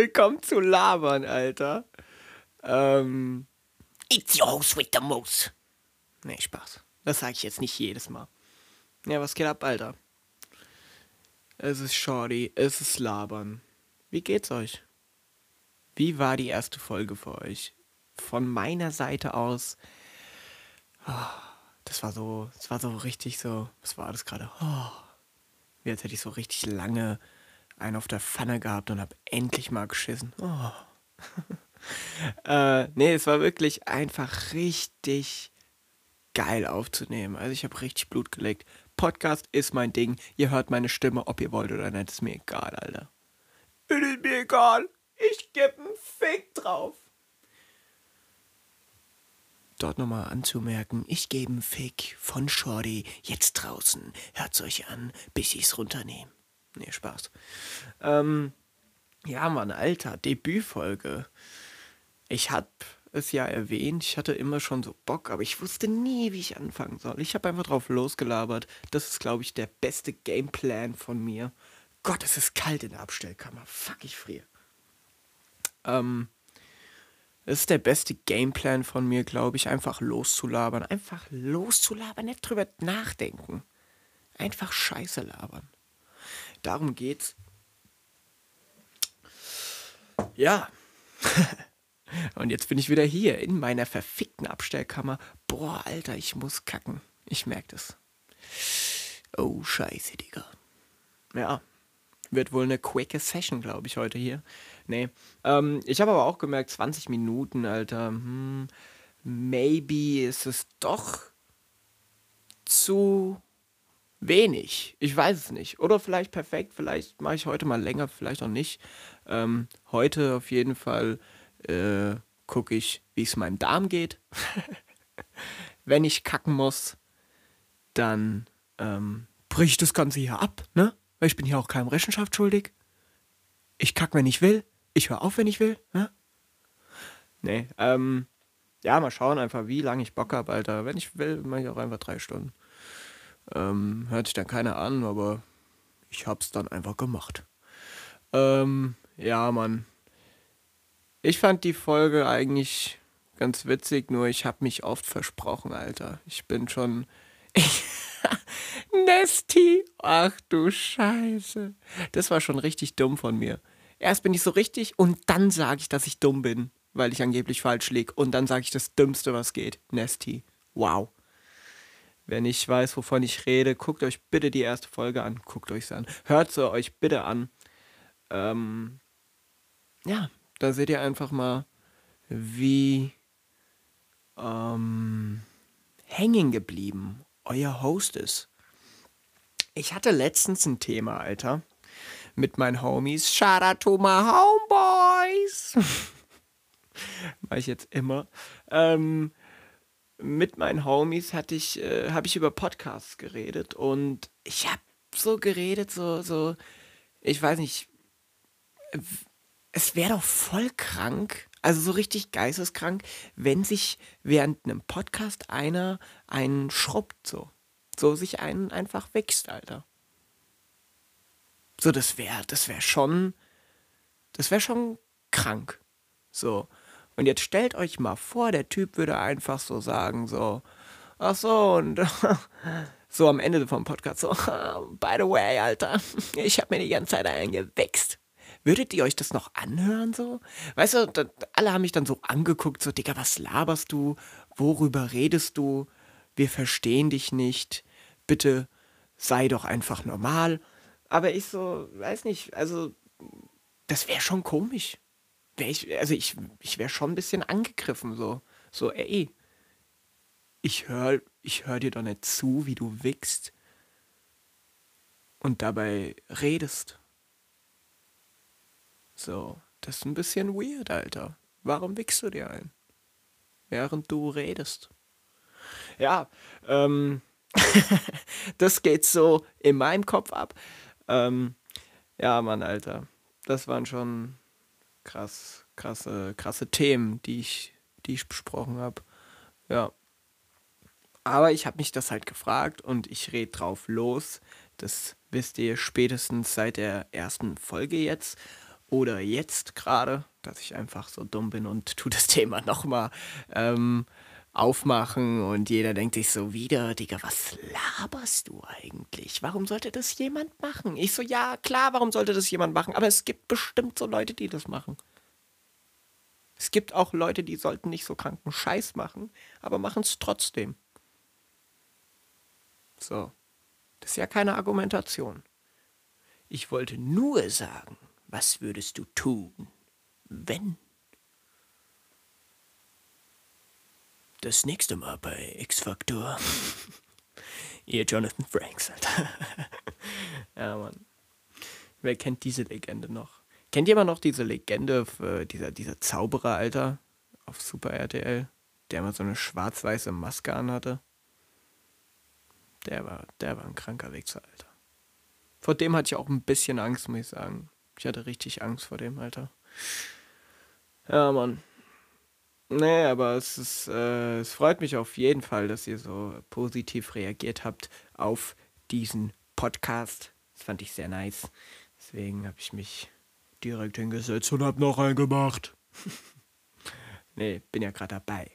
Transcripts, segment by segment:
willkommen zu Labern, Alter. Ähm, It's your host with the most. nee, Spaß. Das sage ich jetzt nicht jedes Mal. Ja, was geht ab, Alter? Es ist Shorty, es ist Labern. Wie geht's euch? Wie war die erste Folge für euch? Von meiner Seite aus, ah, das war so, das war so richtig so, was war das gerade? Oh, wie als hätte ich so richtig lange einen auf der Pfanne gehabt und hab endlich mal geschissen. Oh. äh, nee, es war wirklich einfach richtig geil aufzunehmen. Also ich habe richtig Blut gelegt. Podcast ist mein Ding. Ihr hört meine Stimme, ob ihr wollt oder nicht, ist mir egal, Alter. Es ist mir egal. Ich geb einen Fick drauf. Dort nochmal anzumerken, ich gebe einen Fick von Shorty jetzt draußen. Hört's euch an, bis ich's runternehme. Nee, Spaß. Ähm, ja, Mann, Alter, Debütfolge. Ich hab es ja erwähnt, ich hatte immer schon so Bock, aber ich wusste nie, wie ich anfangen soll. Ich habe einfach drauf losgelabert. Das ist, glaube ich, der beste Gameplan von mir. Gott, es ist kalt in der Abstellkammer. Fuck, ich friere. Ähm, das ist der beste Gameplan von mir, glaube ich, einfach loszulabern. Einfach loszulabern, nicht drüber nachdenken. Einfach Scheiße labern. Darum geht's. Ja. Und jetzt bin ich wieder hier in meiner verfickten Abstellkammer. Boah, Alter, ich muss kacken. Ich merke das. Oh, scheiße, Digga. Ja. Wird wohl eine quicke Session, glaube ich, heute hier. Nee. Ähm, ich habe aber auch gemerkt, 20 Minuten, Alter. Hm, maybe ist es doch zu wenig. Ich weiß es nicht. Oder vielleicht perfekt. Vielleicht mache ich heute mal länger, vielleicht auch nicht. Ähm, heute auf jeden Fall äh, gucke ich, wie es meinem Darm geht. Wenn ich kacken muss, dann ähm, brich ich das Ganze hier ab, ne? Weil ich bin hier auch keinem Rechenschaft schuldig. Ich kack, wenn ich will. Ich höre auf, wenn ich will, ne? Nee, ähm, ja, mal schauen einfach, wie lange ich Bock habe, Alter. Wenn ich will, mache ich auch einfach drei Stunden. Ähm, hört sich dann keiner an, aber ich hab's dann einfach gemacht. Ähm, ja, Mann. Ich fand die Folge eigentlich ganz witzig, nur ich hab mich oft versprochen, Alter. Ich bin schon. Nesty! Ach du Scheiße. Das war schon richtig dumm von mir. Erst bin ich so richtig und dann sage ich, dass ich dumm bin, weil ich angeblich falsch lieg. Und dann sage ich das Dümmste, was geht. Nesty. Wow. Wenn ich weiß, wovon ich rede, guckt euch bitte die erste Folge an. Guckt euch an. Hört sie euch bitte an. Ähm, ja, da seht ihr einfach mal, wie ähm, hängen geblieben euer Host ist. Ich hatte letztens ein Thema, Alter, mit meinen Homies. Shout out to my homeboys. Mach ich jetzt immer. Ähm, mit meinen Homies hatte ich, äh, habe ich über Podcasts geredet und ich habe so geredet, so, so, ich weiß nicht, es wäre doch voll krank, also so richtig geisteskrank, wenn sich während einem Podcast einer einen schrubbt, so. So sich einen einfach wächst, Alter. So, das wäre, das wäre schon, das wäre schon krank. So. Und jetzt stellt euch mal vor, der Typ würde einfach so sagen, so, ach so, und so am Ende vom Podcast so, by the way, Alter, ich habe mir die ganze Zeit eingewächst. Würdet ihr euch das noch anhören so? Weißt du, da, alle haben mich dann so angeguckt, so, Digga, was laberst du? Worüber redest du? Wir verstehen dich nicht. Bitte sei doch einfach normal. Aber ich so, weiß nicht, also, das wäre schon komisch. Wär ich, also ich, ich wäre schon ein bisschen angegriffen, so. So, ey, ich höre ich hör dir doch nicht zu, wie du wickst und dabei redest. So, das ist ein bisschen weird, Alter. Warum wickst du dir ein? Während du redest. Ja, ähm, das geht so in meinem Kopf ab. Ähm, ja, Mann, Alter. Das waren schon krass, krasse, krasse Themen, die ich, die ich besprochen habe. Ja. Aber ich habe mich das halt gefragt und ich rede drauf los. Das wisst ihr spätestens seit der ersten Folge jetzt. oder jetzt gerade, dass ich einfach so dumm bin und tu das Thema nochmal ähm, aufmachen und jeder denkt sich so wieder, Digga, was laberst du eigentlich? Warum sollte das jemand machen? Ich so, ja, klar, warum sollte das jemand machen? Aber es gibt bestimmt so Leute, die das machen. Es gibt auch Leute, die sollten nicht so kranken Scheiß machen, aber machen es trotzdem. So. Das ist ja keine Argumentation. Ich wollte nur sagen, was würdest du tun, wenn? Das nächste Mal bei X-Factor. Ihr Jonathan Franks, Alter. ja, Mann. Wer kennt diese Legende noch? Kennt jemand noch diese Legende für dieser, dieser Zauberer, Alter? Auf Super RTL? Der mal so eine schwarz-weiße Maske anhatte? Der war, der war ein kranker Wichser, Alter. Vor dem hatte ich auch ein bisschen Angst, muss ich sagen. Ich hatte richtig Angst vor dem, Alter. Ja, Mann. Nee, aber es ist, äh, es freut mich auf jeden Fall, dass ihr so positiv reagiert habt auf diesen Podcast. Das fand ich sehr nice. Deswegen habe ich mich direkt hingesetzt und hab noch einen gemacht. nee, bin ja gerade dabei.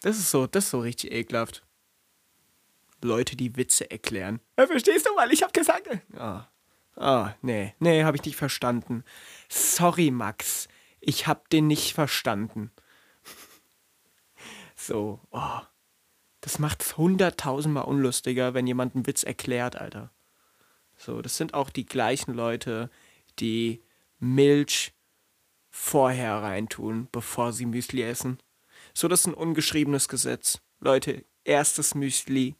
Das ist so, das ist so richtig ekelhaft. Leute, die Witze erklären. Ja, verstehst du, weil ich hab gesagt. Ah, oh. oh, nee, nee, hab ich nicht verstanden. Sorry, Max. Ich hab den nicht verstanden. so, oh. Das macht's hunderttausendmal unlustiger, wenn jemand einen Witz erklärt, Alter. So, das sind auch die gleichen Leute, die Milch vorher reintun, bevor sie Müsli essen. So, das ist ein ungeschriebenes Gesetz. Leute, erstes Müsli,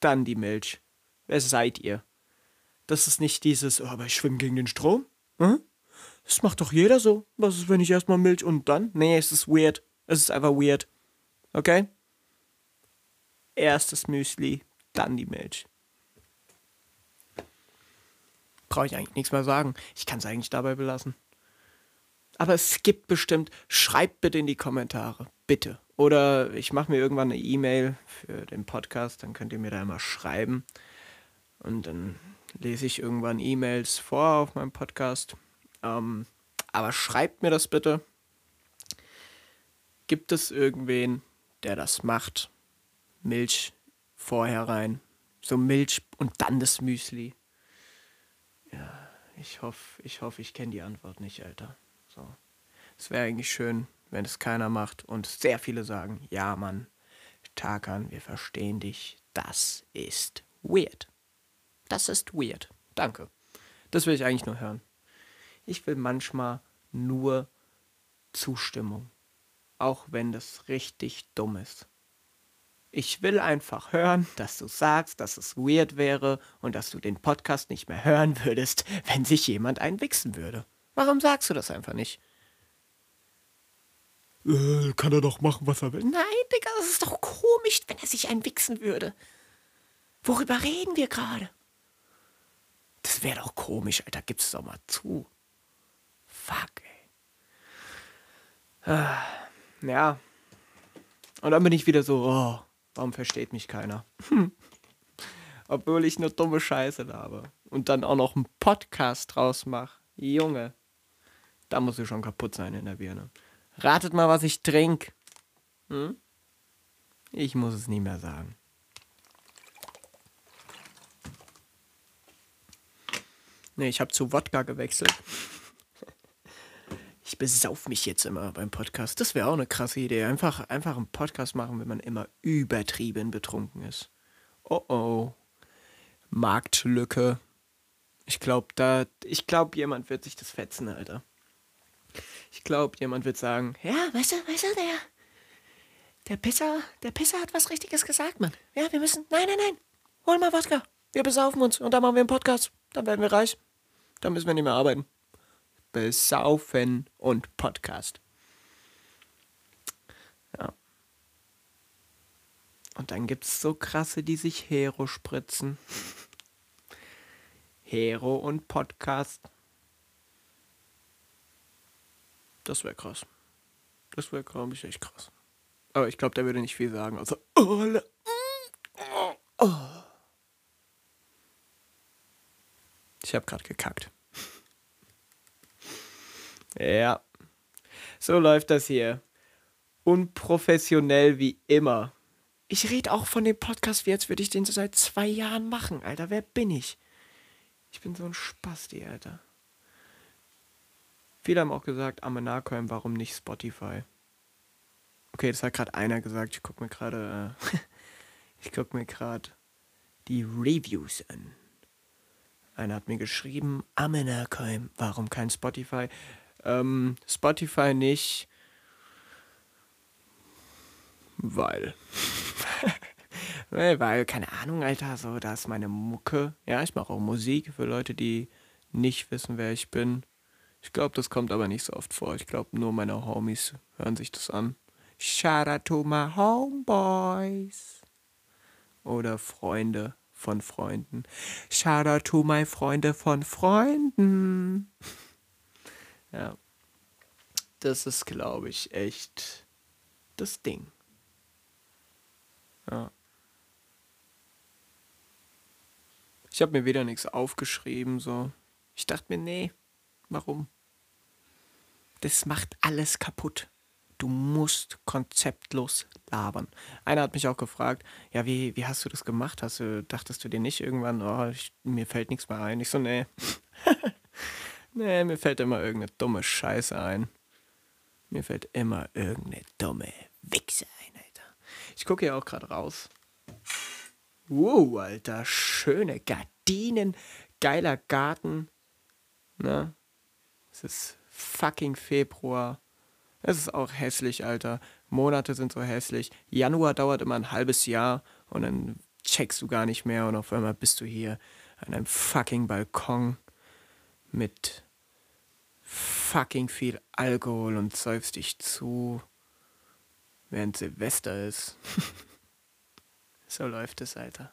dann die Milch. Wer seid ihr? Das ist nicht dieses, oh, aber ich schwimme gegen den Strom. Hm? Das macht doch jeder so. Was ist, wenn ich erstmal Milch und dann? Nee, es ist weird. Es ist einfach weird. Okay? Erstes Müsli, dann die Milch. Brauche ich eigentlich nichts mehr sagen. Ich kann es eigentlich dabei belassen. Aber es gibt bestimmt, schreibt bitte in die Kommentare. Bitte. Oder ich mache mir irgendwann eine E-Mail für den Podcast, dann könnt ihr mir da immer schreiben. Und dann lese ich irgendwann E-Mails vor auf meinem Podcast. Ähm, aber schreibt mir das bitte. Gibt es irgendwen, der das macht? Milch vorher rein. So Milch und dann das Müsli. Ja, ich hoffe, ich hoffe, ich kenne die Antwort nicht, Alter. So. Es wäre eigentlich schön, wenn es keiner macht und sehr viele sagen, ja Mann, Tarkan, wir verstehen dich, das ist weird. Das ist weird. Danke. Das will ich eigentlich nur hören. Ich will manchmal nur Zustimmung, auch wenn das richtig dumm ist. Ich will einfach hören, dass du sagst, dass es weird wäre und dass du den Podcast nicht mehr hören würdest, wenn sich jemand einwichsen würde. Warum sagst du das einfach nicht? Äh, kann er doch machen, was er will. Nein, Digga, das ist doch komisch, wenn er sich einwichsen würde. Worüber reden wir gerade? Das wäre doch komisch, Alter. Gib's doch mal zu. Fuck, ey. Ah, ja. Und dann bin ich wieder so, oh, warum versteht mich keiner? Obwohl ich nur dumme Scheiße laber. Und dann auch noch einen Podcast draus mache. Junge. Da muss ich schon kaputt sein in der Birne. Ratet mal, was ich trinke. Hm? Ich muss es nie mehr sagen. Nee, ich habe zu Wodka gewechselt. Ich besauf mich jetzt immer beim Podcast. Das wäre auch eine krasse Idee. Einfach, einfach einen Podcast machen, wenn man immer übertrieben betrunken ist. Oh oh. Marktlücke. Ich glaube, da, ich glaube, jemand wird sich das fetzen, Alter. Ich glaube, jemand wird sagen, ja, weißt du, weißt du, der, der Pisser, der Pisser hat was Richtiges gesagt, Mann. Ja, wir müssen, nein, nein, nein, hol mal Wodka. Wir besaufen uns und dann machen wir einen Podcast. Dann werden wir reich. Dann müssen wir nicht mehr arbeiten. Besaufen und Podcast. Ja. Und dann gibt's so krasse, die sich Hero spritzen. Hero und Podcast. Das wäre krass. Das wäre, glaube ich, echt krass. Aber ich glaube, der würde nicht viel sagen. Also, oh, oh. Ich habe gerade gekackt. Ja. So läuft das hier. Unprofessionell wie immer. Ich rede auch von dem Podcast, wie als würde ich den so seit zwei Jahren machen, Alter. Wer bin ich? Ich bin so ein Spasti, Alter. Viele haben auch gesagt, Amenakoim, warum nicht Spotify? Okay, das hat gerade einer gesagt. Ich gucke mir gerade, äh, ich gucke mir gerade die Reviews an. Einer hat mir geschrieben, Amenakoim, warum kein Spotify? Ähm, Spotify nicht, weil. weil, keine Ahnung, Alter, so, da ist meine Mucke. Ja, ich mache auch Musik für Leute, die nicht wissen, wer ich bin. Ich glaube, das kommt aber nicht so oft vor. Ich glaube, nur meine Homies hören sich das an. Shout out to my homeboys. Oder Freunde von Freunden. Shout out to my Freunde von Freunden. ja. Das ist, glaube ich, echt das Ding. Ja. Ich habe mir wieder nichts aufgeschrieben, so. Ich dachte mir, nee, warum? Das macht alles kaputt. Du musst konzeptlos labern. Einer hat mich auch gefragt, ja, wie, wie hast du das gemacht? Hast du, dachtest du dir nicht irgendwann, oh, ich, mir fällt nichts mehr ein? Ich so, nee. nee, mir fällt immer irgendeine dumme Scheiße ein. Mir fällt immer irgendeine dumme Wichse ein, Alter. Ich gucke hier auch gerade raus. Wow, Alter, schöne Gardinen, geiler Garten. Ne? Es ist fucking Februar. Es ist auch hässlich, Alter. Monate sind so hässlich. Januar dauert immer ein halbes Jahr und dann checkst du gar nicht mehr und auf einmal bist du hier an einem fucking Balkon mit fucking viel Alkohol und säufst dich zu, während Silvester ist. so läuft es, Alter.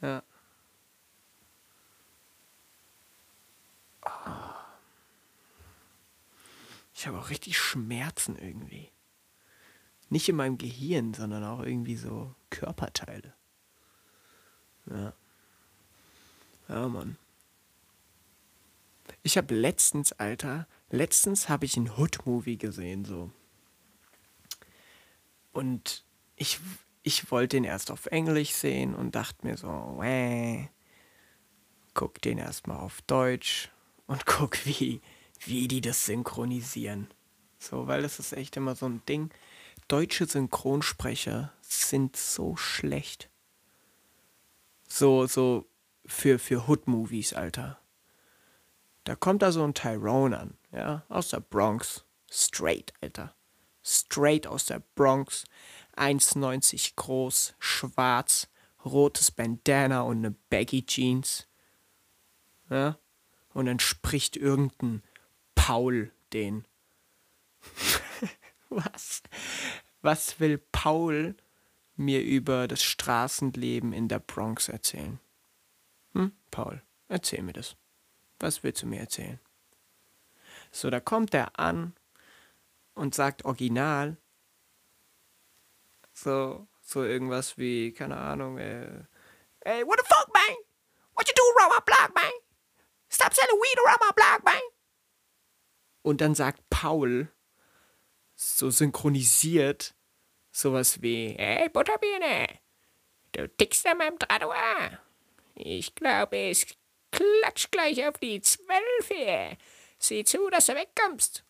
Ja. Ich habe auch richtig Schmerzen irgendwie. Nicht in meinem Gehirn, sondern auch irgendwie so Körperteile. Ja. Ja, Mann. Ich habe letztens, Alter, letztens habe ich ein Hood-Movie gesehen, so. Und ich, ich wollte den erst auf Englisch sehen und dachte mir so, äh, guck den erstmal auf Deutsch und guck, wie, wie die das synchronisieren. So, weil das ist echt immer so ein Ding. Deutsche Synchronsprecher sind so schlecht. So, so für, für Hood-Movies, Alter. Da kommt da so ein Tyrone an, ja, aus der Bronx. Straight, Alter. Straight aus der Bronx. 1,90 groß, schwarz, rotes Bandana und eine Baggy Jeans. Ja? Und dann spricht irgendein Paul den. Was? Was will Paul mir über das Straßenleben in der Bronx erzählen? Hm, Paul, erzähl mir das. Was willst du mir erzählen? So, da kommt er an und sagt original so, so irgendwas wie, keine Ahnung, äh, Hey, what the fuck, man? What you do around my block, man? Stop selling weed around my block, man. Und dann sagt Paul, so synchronisiert, sowas wie, hey Butterbirne, du tickst an meinem Trottoir. Ich glaube, es klatscht gleich auf die Zwölfe. Sieh zu, dass du wegkommst.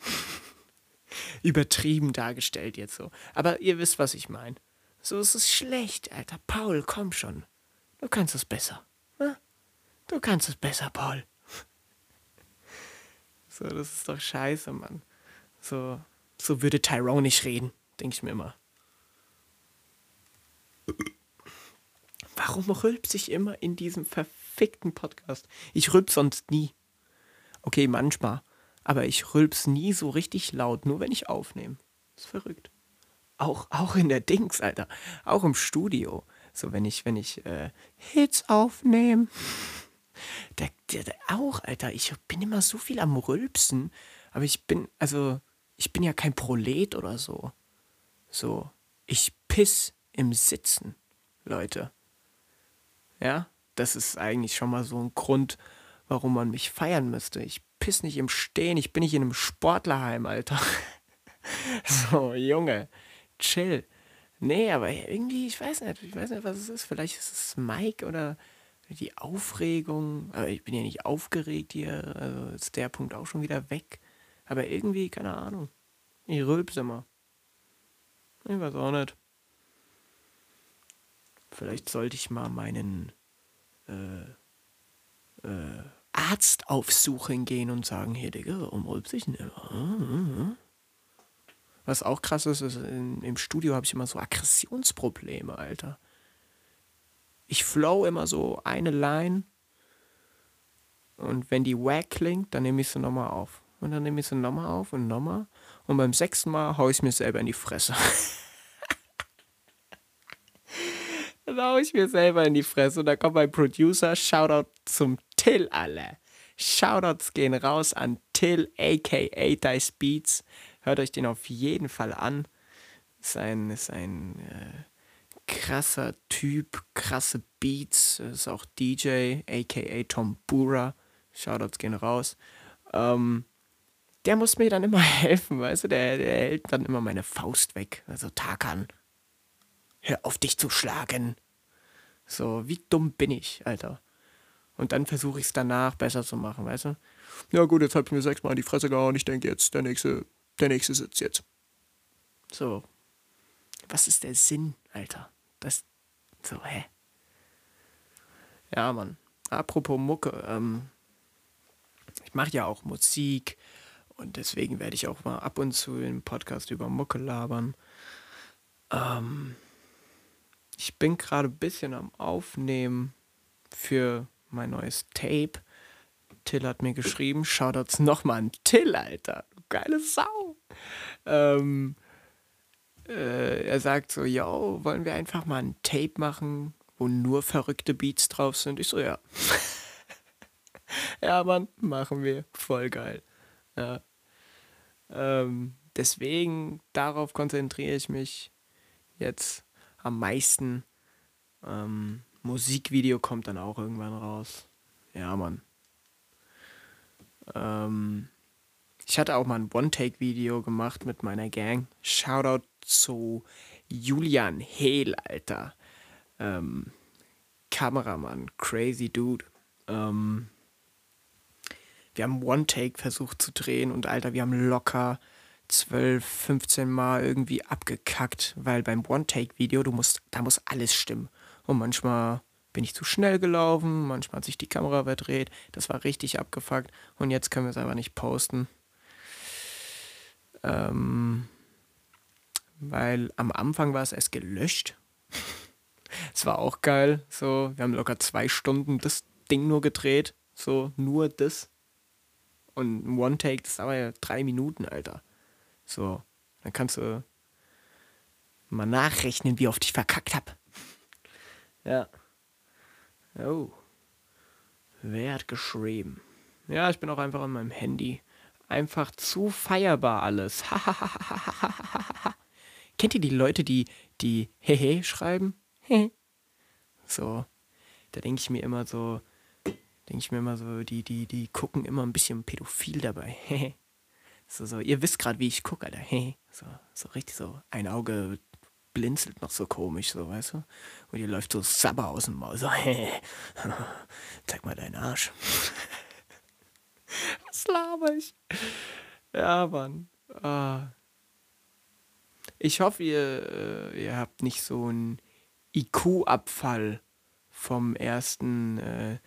Übertrieben dargestellt jetzt so. Aber ihr wisst, was ich meine. So ist es schlecht, Alter. Paul, komm schon. Du kannst es besser. Ne? Du kannst es besser, Paul. So, das ist doch scheiße, Mann. So, so würde Tyrone nicht reden, denke ich mir immer. Warum rülps ich immer in diesem verfickten Podcast? Ich rülps sonst nie. Okay, manchmal. Aber ich rülps nie so richtig laut, nur wenn ich aufnehme. ist verrückt. Auch, auch in der Dings, Alter. Auch im Studio. So, wenn ich, wenn ich äh, Hits aufnehme. Der, der, der auch, Alter. Ich bin immer so viel am Rülpsen. Aber ich bin, also, ich bin ja kein Prolet oder so. So, ich piss im Sitzen, Leute. Ja, das ist eigentlich schon mal so ein Grund, warum man mich feiern müsste. Ich piss nicht im Stehen, ich bin nicht in einem Sportlerheim, Alter. so, Junge, chill. Nee, aber irgendwie, ich weiß nicht, ich weiß nicht, was es ist. Vielleicht ist es Mike oder die Aufregung. Aber ich bin ja nicht aufgeregt hier, also ist der Punkt auch schon wieder weg. Aber irgendwie, keine Ahnung. Ich rülpse immer. Ich weiß auch nicht. Vielleicht sollte ich mal meinen äh, äh, Arzt aufsuchen gehen und sagen, hier, Digga, warum rülpse ich denn immer? Was auch krass ist, ist in, im Studio habe ich immer so Aggressionsprobleme, Alter. Ich flow immer so eine Line und wenn die wack klingt, dann nehme ich sie nochmal auf. Und dann nehme ich sie nochmal auf und nochmal. Und beim sechsten Mal haue ich mir selber in die Fresse. dann haue ich mir selber in die Fresse. Und da kommt mein Producer, Shoutout zum Till, alle. Shoutouts gehen raus an Till, aka Dice Beats. Hört euch den auf jeden Fall an. Ist ein, ist ein äh, krasser Typ, krasse Beats. Ist auch DJ, aka Tom Bura. Shoutouts gehen raus. Ähm, der muss mir dann immer helfen, weißt du? Der, der hält dann immer meine Faust weg. Also Tarkan, hör auf dich zu schlagen. So, wie dumm bin ich, Alter. Und dann versuche ich es danach besser zu machen, weißt du? Ja gut, jetzt hab ich mir sechsmal in die Fresse gehauen. Ich denke jetzt, der nächste, der nächste sitzt jetzt. So. Was ist der Sinn, Alter? Das. So, hä? Ja, Mann. Apropos Mucke, ähm, ich mache ja auch Musik und deswegen werde ich auch mal ab und zu im Podcast über Mucke labern. Ähm, ich bin gerade ein bisschen am Aufnehmen für mein neues Tape. Till hat mir geschrieben, Shoutouts nochmal an Till, Alter. Du geile Sau. Ähm, äh, er sagt so, yo, wollen wir einfach mal ein Tape machen, wo nur verrückte Beats drauf sind? Ich so, ja. ja, Mann, machen wir. Voll geil. Ja. Ähm, deswegen, darauf konzentriere ich mich jetzt am meisten. Ähm, Musikvideo kommt dann auch irgendwann raus. Ja, Mann. Ähm, ich hatte auch mal ein One-Take-Video gemacht mit meiner Gang. Shoutout zu Julian Hehl, Alter. Ähm, Kameramann, crazy Dude. Ähm, wir haben One-Take versucht zu drehen und Alter, wir haben locker 12, 15 Mal irgendwie abgekackt, weil beim One-Take-Video, du musst, da muss alles stimmen. Und manchmal bin ich zu schnell gelaufen, manchmal hat sich die Kamera verdreht. Das war richtig abgefuckt. Und jetzt können wir es einfach nicht posten. Ähm, weil am Anfang war es erst gelöscht. Es war auch geil. So, wir haben locker zwei Stunden das Ding nur gedreht. So, nur das. Und ein One-Take, das dauert ja drei Minuten, Alter. So, dann kannst du mal nachrechnen, wie oft ich verkackt hab. Ja. Oh. Wer hat geschrieben? Ja, ich bin auch einfach an meinem Handy. Einfach zu feierbar alles. Kennt ihr die Leute, die die Hehe schreiben? so. Da denke ich mir immer so, denke ich mir immer so, die, die, die gucken immer ein bisschen pädophil dabei. So, so, ihr wisst gerade, wie ich gucke, Alter. so, so richtig so, ein Auge blinzelt noch so komisch, so, weißt du? Und ihr läuft so Sabber aus dem Maul, so, zeig mal deinen Arsch. Was laber ich? Ja, Mann. Ah. Ich hoffe, ihr, äh, ihr habt nicht so einen IQ-Abfall vom ersten, äh,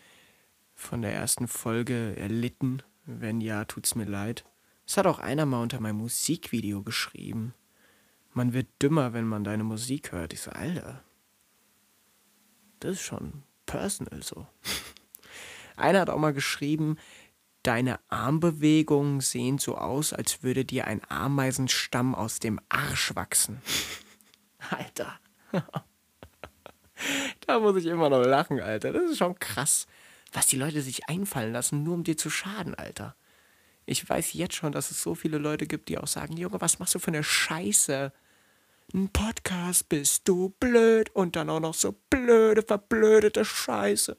von der ersten Folge erlitten. Wenn ja, tut's mir leid. Es hat auch einer mal unter meinem Musikvideo geschrieben. Man wird dümmer, wenn man deine Musik hört. Ich so, Alter. Das ist schon personal so. einer hat auch mal geschrieben, deine Armbewegungen sehen so aus, als würde dir ein Ameisenstamm aus dem Arsch wachsen. Alter. da muss ich immer noch lachen, Alter. Das ist schon krass was die Leute sich einfallen lassen, nur um dir zu schaden, Alter. Ich weiß jetzt schon, dass es so viele Leute gibt, die auch sagen, Junge, was machst du für eine Scheiße? Ein Podcast, bist du blöd und dann auch noch so blöde, verblödete Scheiße.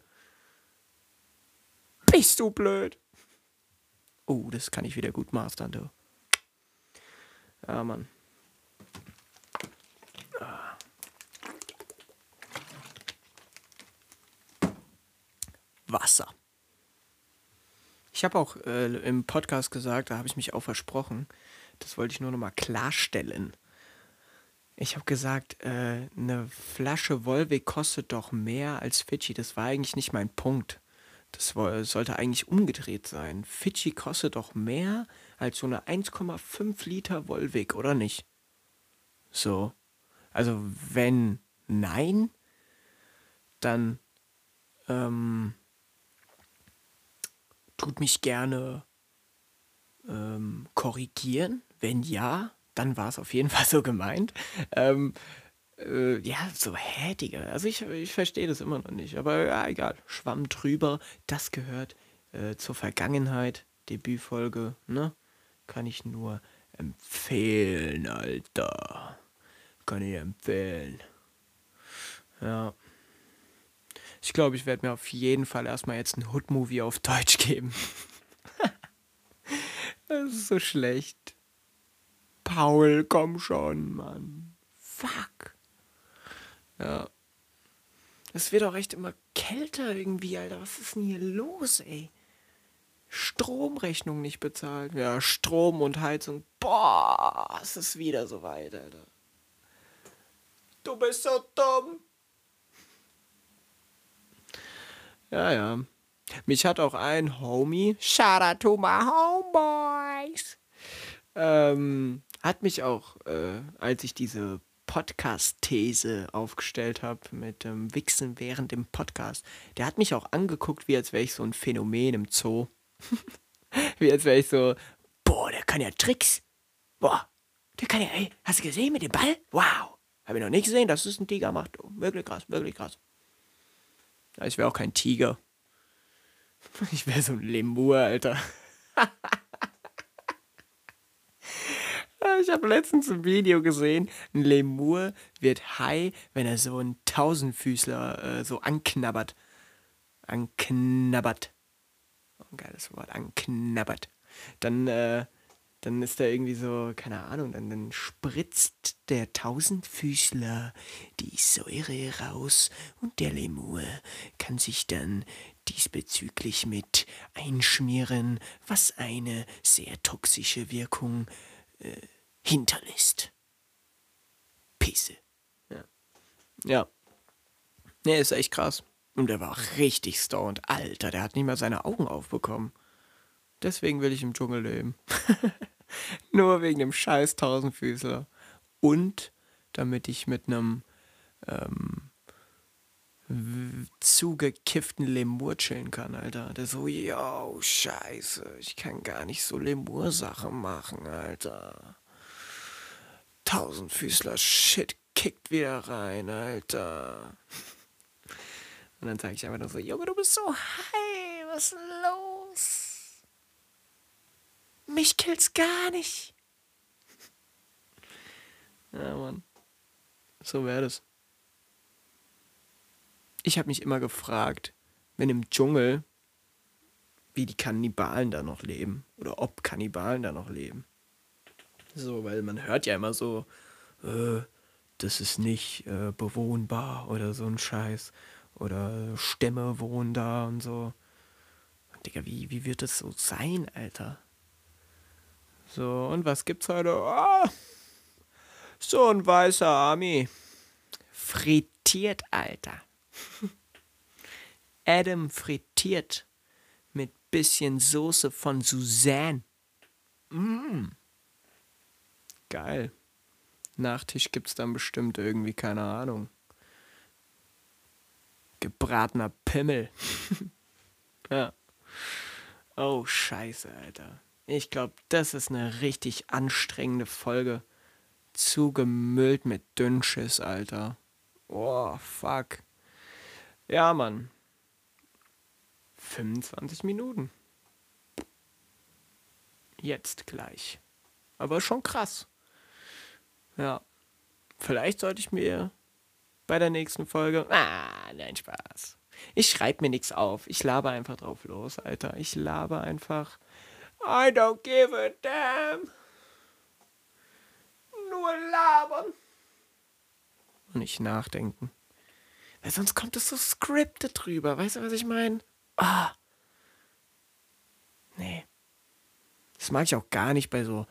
Bist du blöd? Oh, das kann ich wieder gut mastern, du. Ja, Mann. Wasser. Ich habe auch äh, im Podcast gesagt, da habe ich mich auch versprochen. Das wollte ich nur noch mal klarstellen. Ich habe gesagt, äh, eine Flasche Volvic kostet doch mehr als Fidschi. Das war eigentlich nicht mein Punkt. Das sollte eigentlich umgedreht sein. Fidschi kostet doch mehr als so eine 1,5 Liter Volvic, oder nicht? So. Also wenn nein, dann ähm, tut mich gerne ähm, korrigieren. Wenn ja, dann war es auf jeden Fall so gemeint. Ähm, äh, ja, so hä, Digga. Also ich, ich verstehe das immer noch nicht. Aber ja, egal. Schwamm drüber. Das gehört äh, zur Vergangenheit. Debütfolge, ne? Kann ich nur empfehlen, Alter. Kann ich empfehlen. Ja. Ich glaube, ich werde mir auf jeden Fall erstmal jetzt ein Hood-Movie auf Deutsch geben. das ist so schlecht. Paul, komm schon, Mann. Fuck. Ja. Es wird auch echt immer kälter irgendwie, Alter. Was ist denn hier los, ey? Stromrechnung nicht bezahlt. Ja, Strom und Heizung. Boah, es ist wieder so weit, Alter. Du bist so dumm. Ja, ja. Mich hat auch ein Homie, shout out to my homeboys, ähm, hat mich auch, äh, als ich diese Podcast-These aufgestellt habe mit ähm, Wichsen während dem Podcast, der hat mich auch angeguckt, wie als wäre ich so ein Phänomen im Zoo. wie als wäre ich so, boah, der kann ja Tricks. Boah, der kann ja, ey, hast du gesehen mit dem Ball? Wow. Habe ich noch nicht gesehen, dass es ein Tiger macht. Oh, wirklich krass, wirklich krass. Ich wäre auch kein Tiger. Ich wäre so ein Lemur, Alter. ich habe letztens ein Video gesehen. Ein Lemur wird high, wenn er so einen Tausendfüßler äh, so anknabbert. Anknabbert. Oh, ein geiles Wort. Anknabbert. Dann äh, dann ist da irgendwie so, keine Ahnung, dann, dann spritzt der Tausendfüßler die Säure raus und der Lemur kann sich dann diesbezüglich mit einschmieren, was eine sehr toxische Wirkung äh, hinterlässt. Pisse. Ja. Ja. Nee, ist echt krass. Und der war richtig stoned. Alter, der hat nicht mal seine Augen aufbekommen. Deswegen will ich im Dschungel leben. Nur wegen dem scheiß Tausendfüßler. Und damit ich mit einem ähm, zugekifften Lemur chillen kann, Alter. Der so, yo, scheiße, ich kann gar nicht so Lemur-Sachen machen, Alter. Tausendfüßler, shit, kickt wieder rein, Alter. Und dann sage ich einfach nur so, Junge, du bist so high, was ist los? Mich killt's gar nicht. Ja, Mann. So wäre das. Ich habe mich immer gefragt, wenn im Dschungel, wie die Kannibalen da noch leben. Oder ob Kannibalen da noch leben. So, weil man hört ja immer so, äh, das ist nicht äh, bewohnbar oder so ein Scheiß. Oder Stämme wohnen da und so. Digga, wie, wie wird das so sein, Alter? So, und was gibt's heute? Oh, so ein weißer Ami. Frittiert, Alter. Adam frittiert mit bisschen Soße von Suzanne. Mm. Geil. Nachtisch gibt's dann bestimmt irgendwie, keine Ahnung. Gebratener Pimmel. ja. Oh, scheiße, Alter. Ich glaube, das ist eine richtig anstrengende Folge. Zugemüllt mit Dünnschiss, Alter. Oh, fuck. Ja, Mann. 25 Minuten. Jetzt gleich. Aber schon krass. Ja. Vielleicht sollte ich mir bei der nächsten Folge. Ah, nein, Spaß. Ich schreibe mir nichts auf. Ich laber einfach drauf los, Alter. Ich laber einfach I don't give a damn. Nur labern. Und nicht nachdenken. Weil sonst kommt es so scripted drüber. Weißt du, was ich meine? Ah. Nee. Das mag ich auch gar nicht bei so,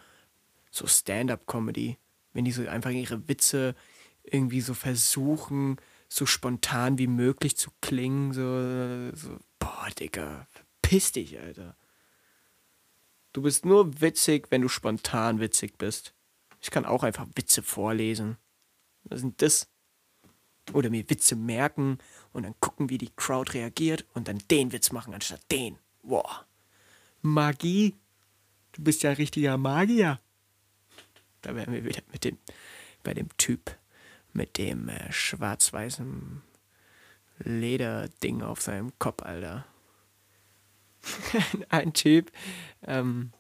so Stand-up-Comedy. Wenn die so einfach ihre Witze irgendwie so versuchen, so spontan wie möglich zu klingen. So, so boah, Digga, verpiss dich, Alter. Du bist nur witzig, wenn du spontan witzig bist. Ich kann auch einfach Witze vorlesen. Was sind das? Oder mir Witze merken und dann gucken, wie die Crowd reagiert und dann den Witz machen anstatt den. Boah. Magie. Du bist ja ein richtiger Magier. Da wären wir wieder mit dem, bei dem Typ mit dem äh, schwarz-weißen Lederding auf seinem Kopf, Alter. ein Typ, ähm,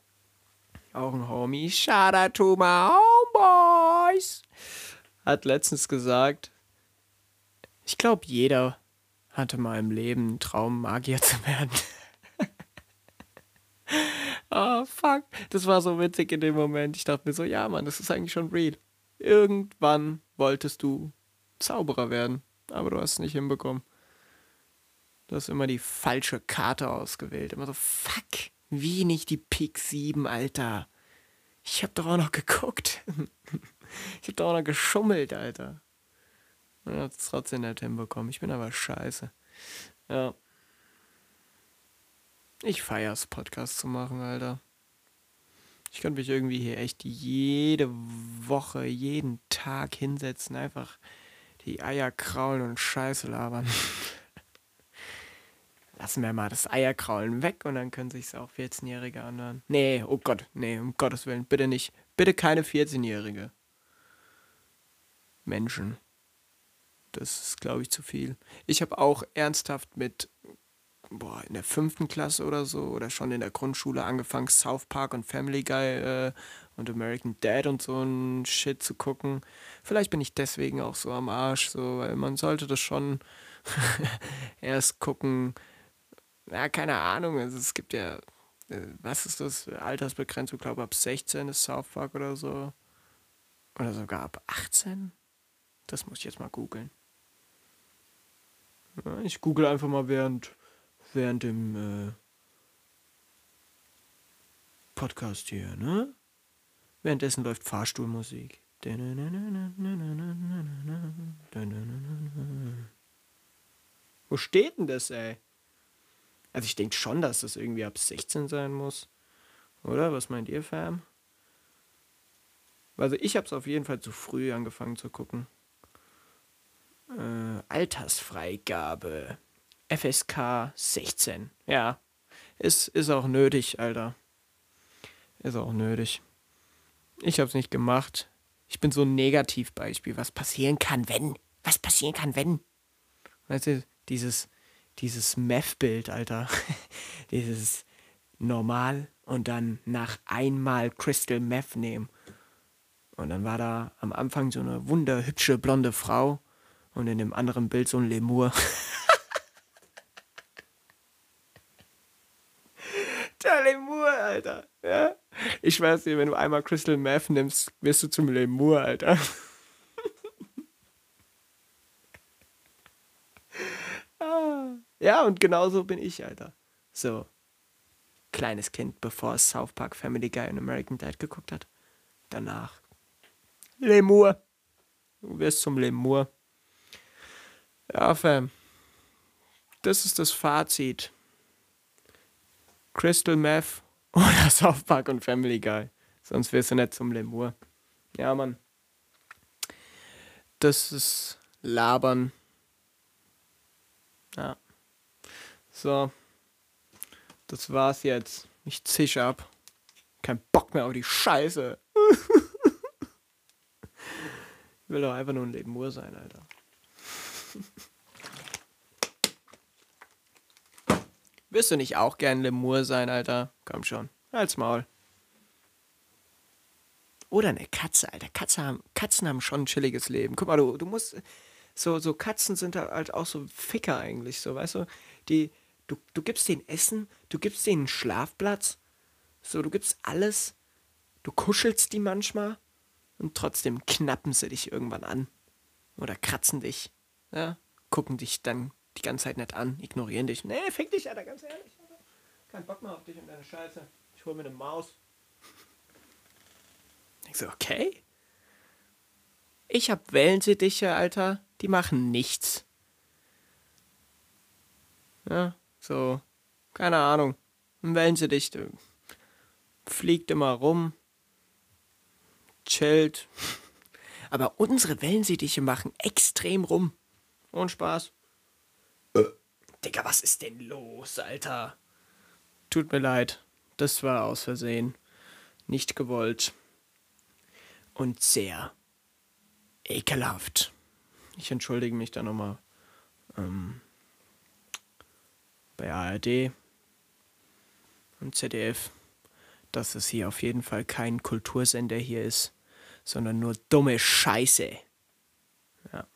auch ein Homie, out to my homeboys, hat letztens gesagt, ich glaube, jeder hatte mal im Leben einen Traum, Magier zu werden. oh, fuck. Das war so witzig in dem Moment. Ich dachte mir so, ja, Mann, das ist eigentlich schon real. Irgendwann wolltest du Zauberer werden, aber du hast es nicht hinbekommen. Du hast immer die falsche Karte ausgewählt. Immer so, fuck, wie nicht die Pik 7, Alter. Ich hab doch auch noch geguckt. ich hab doch auch noch geschummelt, Alter. Und hat es trotzdem nicht hinbekommen. Ich bin aber scheiße. Ja. Ich feier's, Podcast zu machen, Alter. Ich könnte mich irgendwie hier echt jede Woche, jeden Tag hinsetzen, einfach die Eier kraulen und Scheiße labern. Lassen wir mal das Eierkraulen weg und dann können sich auch 14-Jährige anhören. Nee, oh Gott, nee, um Gottes Willen, bitte nicht. Bitte keine 14-Jährige. Menschen. Das ist, glaube ich, zu viel. Ich habe auch ernsthaft mit, boah, in der fünften Klasse oder so, oder schon in der Grundschule angefangen, South Park und Family Guy äh, und American Dad und so ein Shit zu gucken. Vielleicht bin ich deswegen auch so am Arsch, so, weil man sollte das schon erst gucken. Ja, keine Ahnung. Also es gibt ja, äh, was ist das? Altersbegrenzung, glaube ab 16 ist South Park oder so. Oder sogar ab 18? Das muss ich jetzt mal googeln. Ja, ich google einfach mal während, während dem äh, Podcast hier, ne? Währenddessen läuft Fahrstuhlmusik. Wo steht denn das, ey? Also ich denke schon, dass das irgendwie ab 16 sein muss. Oder? Was meint ihr, Fam? Also ich habe es auf jeden Fall zu früh angefangen zu gucken. Äh, Altersfreigabe. FSK 16. Ja. Ist, ist auch nötig, Alter. Ist auch nötig. Ich hab's nicht gemacht. Ich bin so ein Negativbeispiel. Was passieren kann, wenn? Was passieren kann, wenn? Weißt du, dieses, dieses Meth-Bild, Alter. dieses normal und dann nach einmal Crystal Meth nehmen. Und dann war da am Anfang so eine wunderhübsche blonde Frau und in dem anderen Bild so ein Lemur. Der Lemur, Alter. Ja? Ich weiß nicht, wenn du einmal Crystal Meth nimmst, wirst du zum Lemur, Alter. Ah. Ja, und genauso bin ich, Alter. So. Kleines Kind, bevor es South Park Family Guy und American Dad geguckt hat. Danach. Lemur. Du wirst zum Lemur. Ja, Fam. Das ist das Fazit. Crystal Meth oder South Park und Family Guy. Sonst wirst du nicht zum Lemur. Ja, Mann. Das ist Labern. Ja. So. Das war's jetzt. Ich zisch ab. Kein Bock mehr auf die Scheiße. ich will doch einfach nur ein Lemur sein, Alter. Wirst du nicht auch gern Lemur sein, Alter? Komm schon. Halt's Maul. Oder eine Katze, Alter. Katze haben, Katzen haben schon ein chilliges Leben. Guck mal, du, du musst. So, so Katzen sind halt auch so Ficker eigentlich, so, weißt du? Die, du, du gibst denen Essen, du gibst denen einen Schlafplatz So, du gibst alles, du kuschelst die manchmal und trotzdem knappen sie dich irgendwann an. Oder kratzen dich. Ja, gucken dich dann die ganze Zeit nicht an, ignorieren dich. Nee, fick dich, Alter, ganz ehrlich. Alter. Kein Bock mehr auf dich und deine Scheiße. Ich hol mir eine Maus. Ich so, okay. Ich hab Wellensittiche, Alter, die machen nichts. Ja, so, keine Ahnung. Ein Wellensittich fliegt immer rum, chillt. Aber unsere Wellensittiche machen extrem rum. Und Spaß. Äh. Digga, was ist denn los, Alter? Tut mir leid. Das war aus Versehen. Nicht gewollt. Und sehr ekelhaft. Ich entschuldige mich da nochmal ähm, bei ARD und ZDF, dass es hier auf jeden Fall kein Kultursender hier ist, sondern nur dumme Scheiße. Ja.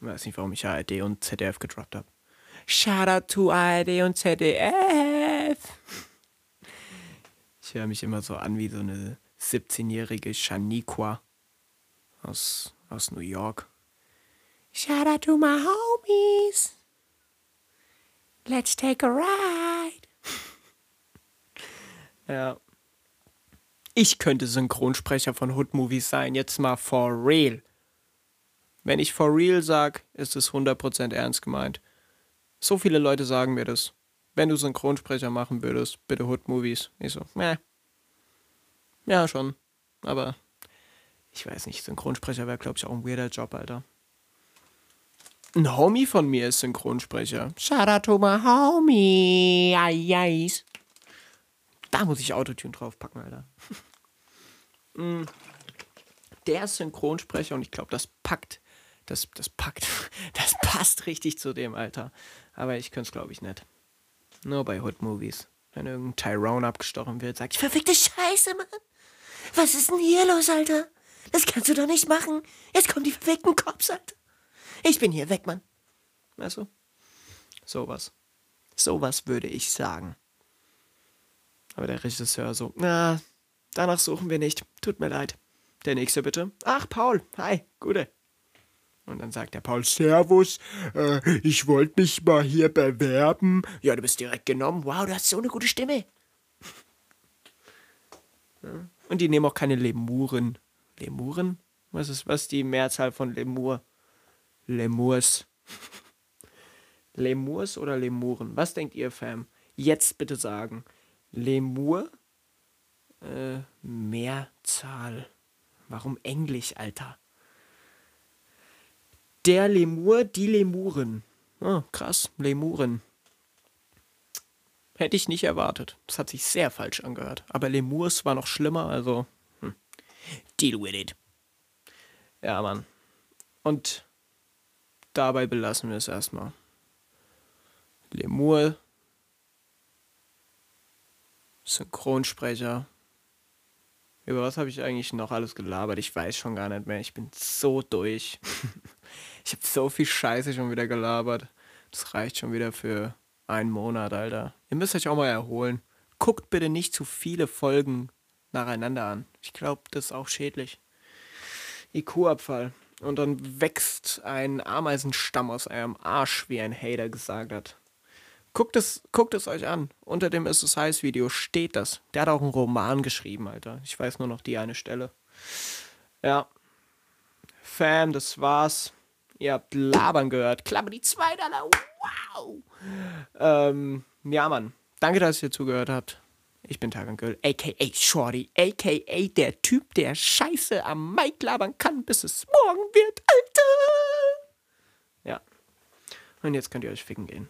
Ich weiß nicht, warum ich ARD und ZDF gedroppt habe. Shout out to ARD und ZDF. Ich höre mich immer so an wie so eine 17-jährige Shaniqua aus, aus New York. Shout out to my homies. Let's take a ride. ja. Ich könnte Synchronsprecher von Hood-Movies sein, jetzt mal for real. Wenn ich for real sag, ist es 100% ernst gemeint. So viele Leute sagen mir das. Wenn du Synchronsprecher machen würdest, bitte Hood-Movies. Ich so, meh. Ja, schon. Aber ich weiß nicht, Synchronsprecher wäre, glaube ich, auch ein weirder Job, Alter. Ein Homie von mir ist Synchronsprecher. Shout out to my homie. Ayais. Da muss ich Autotune draufpacken, Alter. Mm. Der ist Synchronsprecher und ich glaube, das packt. Das, das packt. Das passt richtig zu dem, Alter. Aber ich könnte es, glaube ich, nicht. Nur bei Hood Movies. Wenn irgendein Tyrone abgestochen wird, sagt ich, verfickte Scheiße, Mann. Was ist denn hier los, Alter? Das kannst du doch nicht machen. Jetzt kommen die verfickten Cops, Alter. Ich bin hier weg, Mann. Weißt du? Sowas. Sowas würde ich sagen. Aber der Regisseur so, na, danach suchen wir nicht. Tut mir leid. Der nächste bitte. Ach, Paul. Hi, gute. Und dann sagt der Paul, Servus, äh, ich wollte mich mal hier bewerben. Ja, du bist direkt genommen. Wow, du hast so eine gute Stimme. Und die nehmen auch keine Lemuren. Lemuren? Was ist was die Mehrzahl von Lemur? Lemurs. Lemurs oder Lemuren? Was denkt ihr, Fam? Jetzt bitte sagen. Lemur? Äh, Mehrzahl. Warum Englisch, Alter? Der Lemur, die Lemuren. Oh, krass, Lemuren. Hätte ich nicht erwartet. Das hat sich sehr falsch angehört. Aber Lemurs war noch schlimmer, also. Hm. Deal with it. Ja, Mann. Und dabei belassen wir es erstmal. Lemur, Synchronsprecher. Über was habe ich eigentlich noch alles gelabert? Ich weiß schon gar nicht mehr. Ich bin so durch. ich habe so viel Scheiße schon wieder gelabert. Das reicht schon wieder für einen Monat, Alter. Ihr müsst euch auch mal erholen. Guckt bitte nicht zu viele Folgen nacheinander an. Ich glaube, das ist auch schädlich. IQ-Abfall. Und dann wächst ein Ameisenstamm aus eurem Arsch, wie ein Hater gesagt hat. Guckt es, guckt es euch an. Unter dem Ist es heiß Video steht das. Der hat auch einen Roman geschrieben, Alter. Ich weiß nur noch die eine Stelle. Ja. Fam, das war's. Ihr habt Labern gehört. Klappe die zwei Dollar. Wow. Ähm, ja, Mann. Danke, dass ihr zugehört habt. Ich bin Tagan Girl, aka Shorty, aka der Typ, der Scheiße am Mic labern kann, bis es morgen wird, Alter! Ja. Und jetzt könnt ihr euch ficken gehen.